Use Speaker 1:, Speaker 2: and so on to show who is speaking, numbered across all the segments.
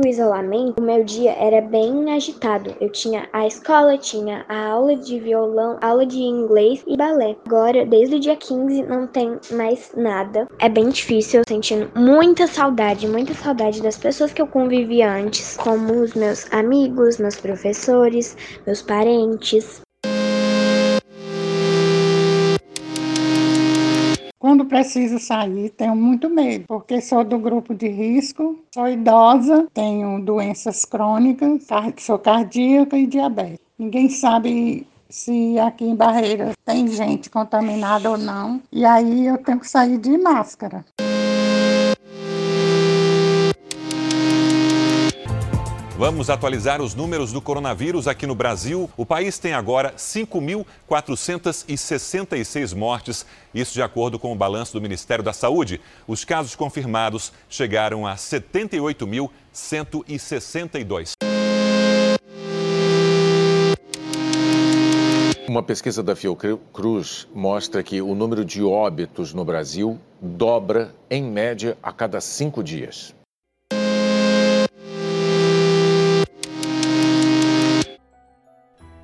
Speaker 1: do isolamento, o meu dia era bem agitado. Eu tinha a escola, tinha a aula de violão, aula de inglês e balé. Agora, desde o dia 15, não tem mais nada. É bem difícil, sentindo muita saudade, muita saudade das pessoas que eu convivi antes, como os meus amigos, meus professores, meus parentes.
Speaker 2: Quando preciso sair, tenho muito medo, porque sou do grupo de risco, sou idosa, tenho doenças crônicas, sou cardíaca e diabetes. Ninguém sabe se aqui em Barreiras tem gente contaminada ou não, e aí eu tenho que sair de máscara.
Speaker 3: Vamos atualizar os números do coronavírus aqui no Brasil. O país tem agora 5.466 mortes, isso de acordo com o balanço do Ministério da Saúde. Os casos confirmados chegaram a 78.162.
Speaker 4: Uma pesquisa da Fiocruz mostra que o número de óbitos no Brasil dobra, em média, a cada cinco dias.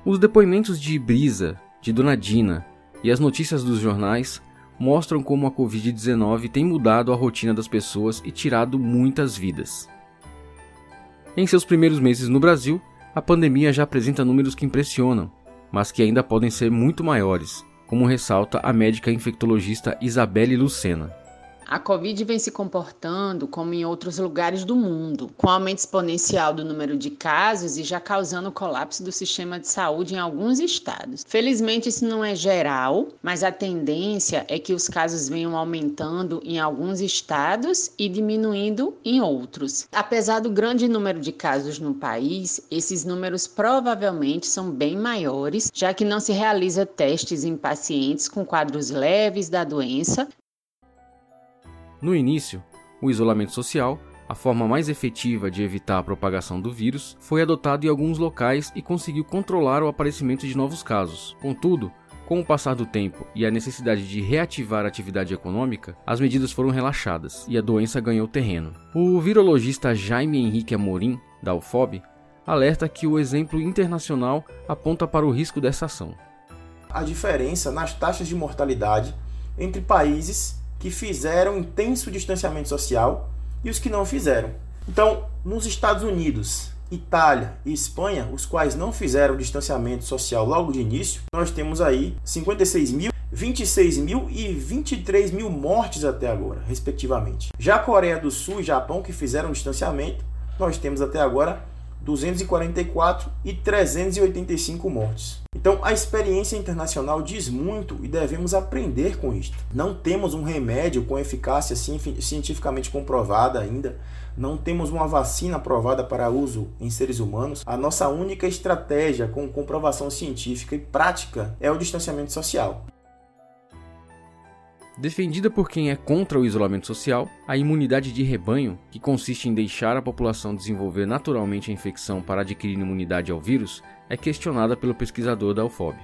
Speaker 5: Os depoimentos de Brisa, de Dona Dina e as notícias dos jornais mostram como a Covid-19 tem mudado a rotina das pessoas e tirado muitas vidas. Em seus primeiros meses no Brasil, a pandemia já apresenta números que impressionam, mas que ainda podem ser muito maiores, como ressalta a médica infectologista Isabelle Lucena.
Speaker 6: A Covid vem se comportando como em outros lugares do mundo, com aumento exponencial do número de casos e já causando colapso do sistema de saúde em alguns estados. Felizmente, isso não é geral, mas a tendência é que os casos venham aumentando em alguns estados e diminuindo em outros. Apesar do grande número de casos no país, esses números provavelmente são bem maiores, já que não se realiza testes em pacientes com quadros leves da doença
Speaker 5: no início, o isolamento social, a forma mais efetiva de evitar a propagação do vírus, foi adotado em alguns locais e conseguiu controlar o aparecimento de novos casos. Contudo, com o passar do tempo e a necessidade de reativar a atividade econômica, as medidas foram relaxadas e a doença ganhou terreno. O virologista Jaime Henrique Amorim, da UFOB, alerta que o exemplo internacional aponta para o risco dessa ação.
Speaker 7: A diferença nas taxas de mortalidade entre países que fizeram intenso distanciamento social e os que não fizeram. Então, nos Estados Unidos, Itália e Espanha, os quais não fizeram distanciamento social logo de início, nós temos aí 56 mil, 26 mil e 23 mil mortes até agora, respectivamente. Já Coreia do Sul e Japão, que fizeram distanciamento, nós temos até agora 244 e 385 mortes. Então, a experiência internacional diz muito e devemos aprender com isto. Não temos um remédio com eficácia cientificamente comprovada ainda, não temos uma vacina aprovada para uso em seres humanos. A nossa única estratégia com comprovação científica e prática é o distanciamento social.
Speaker 5: Defendida por quem é contra o isolamento social, a imunidade de rebanho, que consiste em deixar a população desenvolver naturalmente a infecção para adquirir imunidade ao vírus, é questionada pelo pesquisador da UFOB.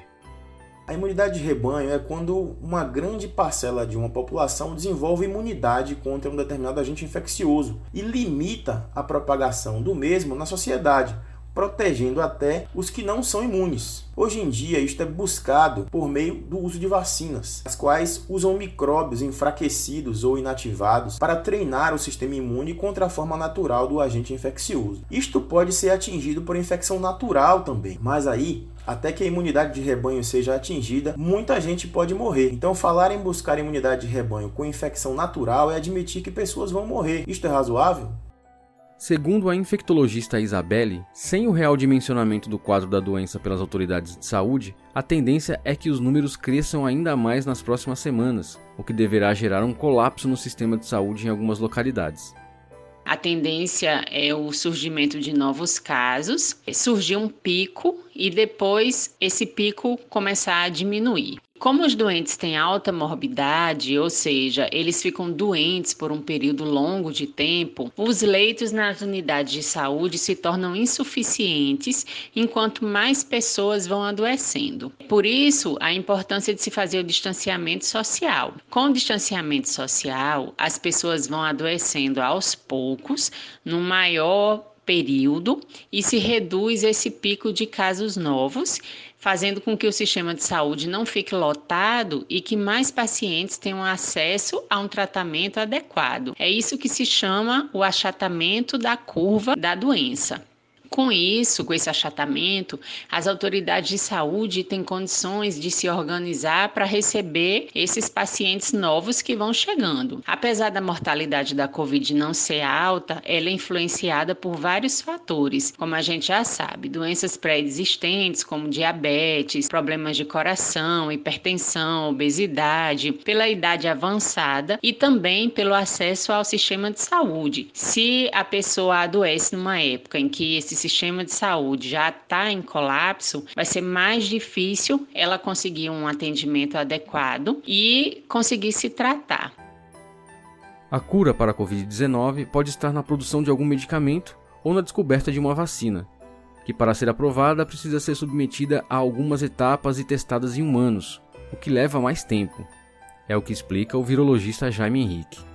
Speaker 7: A imunidade de rebanho é quando uma grande parcela de uma população desenvolve imunidade contra um determinado agente infeccioso e limita a propagação do mesmo na sociedade, protegendo até os que não são imunes. Hoje em dia, isto é buscado por meio do uso de vacinas, as quais usam micróbios enfraquecidos ou inativados para treinar o sistema imune contra a forma natural do agente infeccioso. Isto pode ser atingido por infecção natural também, mas aí até que a imunidade de rebanho seja atingida, muita gente pode morrer. Então, falar em buscar imunidade de rebanho com infecção natural é admitir que pessoas vão morrer. Isto é razoável?
Speaker 5: Segundo a infectologista Isabelle, sem o real dimensionamento do quadro da doença pelas autoridades de saúde, a tendência é que os números cresçam ainda mais nas próximas semanas, o que deverá gerar um colapso no sistema de saúde em algumas localidades.
Speaker 6: A tendência é o surgimento de novos casos, surgir um pico e depois esse pico começar a diminuir. Como os doentes têm alta morbidade, ou seja, eles ficam doentes por um período longo de tempo, os leitos nas unidades de saúde se tornam insuficientes enquanto mais pessoas vão adoecendo. Por isso, a importância de se fazer o distanciamento social. Com o distanciamento social, as pessoas vão adoecendo aos poucos, no maior período e se reduz esse pico de casos novos, fazendo com que o sistema de saúde não fique lotado e que mais pacientes tenham acesso a um tratamento adequado. É isso que se chama o achatamento da curva da doença. Com isso, com esse achatamento, as autoridades de saúde têm condições de se organizar para receber esses pacientes novos que vão chegando. Apesar da mortalidade da Covid não ser alta, ela é influenciada por vários fatores, como a gente já sabe, doenças pré-existentes como diabetes, problemas de coração, hipertensão, obesidade, pela idade avançada e também pelo acesso ao sistema de saúde. Se a pessoa adoece numa época em que esse sistema de saúde já está em colapso, vai ser mais difícil ela conseguir um atendimento adequado e conseguir se tratar.
Speaker 5: A cura para a Covid-19 pode estar na produção de algum medicamento ou na descoberta de uma vacina, que para ser aprovada precisa ser submetida a algumas etapas e testadas em humanos, o que leva mais tempo. É o que explica o virologista Jaime Henrique.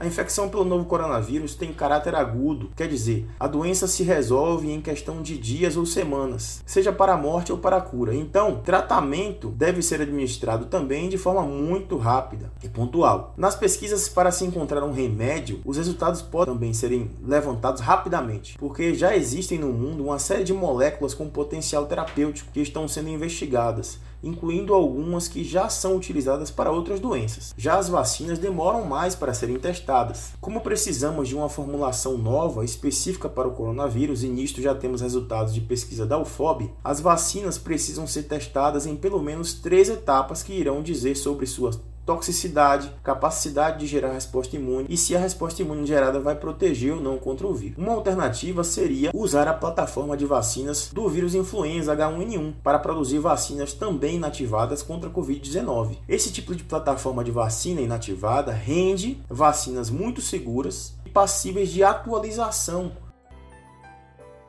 Speaker 7: A infecção pelo novo coronavírus tem caráter agudo, quer dizer, a doença se resolve em questão de dias ou semanas, seja para a morte ou para a cura. Então, tratamento deve ser administrado também de forma muito rápida e pontual. Nas pesquisas para se encontrar um remédio, os resultados podem também serem levantados rapidamente, porque já existem no mundo uma série de moléculas com potencial terapêutico que estão sendo investigadas incluindo algumas que já são utilizadas para outras doenças. Já as vacinas demoram mais para serem testadas. Como precisamos de uma formulação nova específica para o coronavírus e nisto já temos resultados de pesquisa da UFOB, as vacinas precisam ser testadas em pelo menos três etapas que irão dizer sobre suas toxicidade, capacidade de gerar resposta imune e se a resposta imune gerada vai proteger ou não contra o vírus. Uma alternativa seria usar a plataforma de vacinas do vírus influenza H1N1 para produzir vacinas também inativadas contra a Covid-19. Esse tipo de plataforma de vacina inativada rende vacinas muito seguras e passíveis de atualização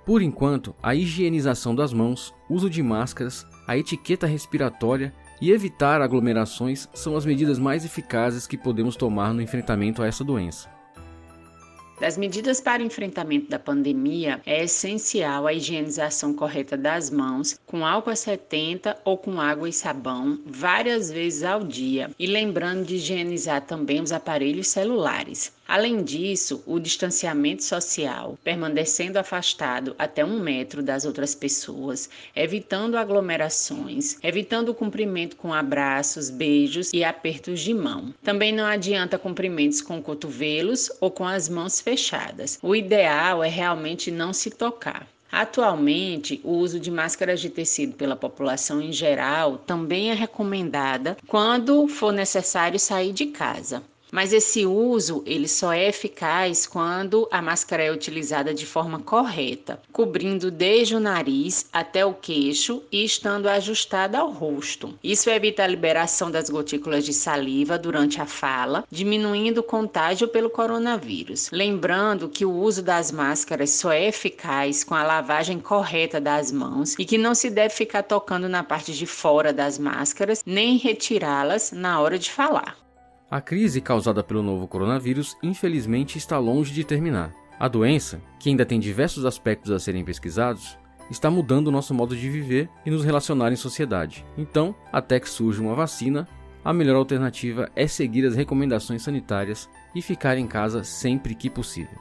Speaker 5: por enquanto, a higienização das mãos, uso de máscaras, a etiqueta respiratória e evitar aglomerações são as medidas mais eficazes que podemos tomar no enfrentamento a essa doença.
Speaker 6: Das medidas para o enfrentamento da pandemia, é essencial a higienização correta das mãos com álcool a 70 ou com água e sabão várias vezes ao dia e lembrando de higienizar também os aparelhos celulares. Além disso, o distanciamento social, permanecendo afastado até um metro das outras pessoas, evitando aglomerações, evitando o cumprimento com abraços, beijos e apertos de mão. Também não adianta cumprimentos com cotovelos ou com as mãos fechadas. O ideal é realmente não se tocar. Atualmente, o uso de máscaras de tecido pela população em geral também é recomendada quando for necessário sair de casa. Mas esse uso ele só é eficaz quando a máscara é utilizada de forma correta, cobrindo desde o nariz até o queixo e estando ajustada ao rosto. Isso evita a liberação das gotículas de saliva durante a fala, diminuindo o contágio pelo coronavírus. Lembrando que o uso das máscaras só é eficaz com a lavagem correta das mãos e que não se deve ficar tocando na parte de fora das máscaras nem retirá-las na hora de falar.
Speaker 5: A crise causada pelo novo coronavírus, infelizmente, está longe de terminar. A doença, que ainda tem diversos aspectos a serem pesquisados, está mudando o nosso modo de viver e nos relacionar em sociedade. Então, até que surja uma vacina, a melhor alternativa é seguir as recomendações sanitárias e ficar em casa sempre que possível.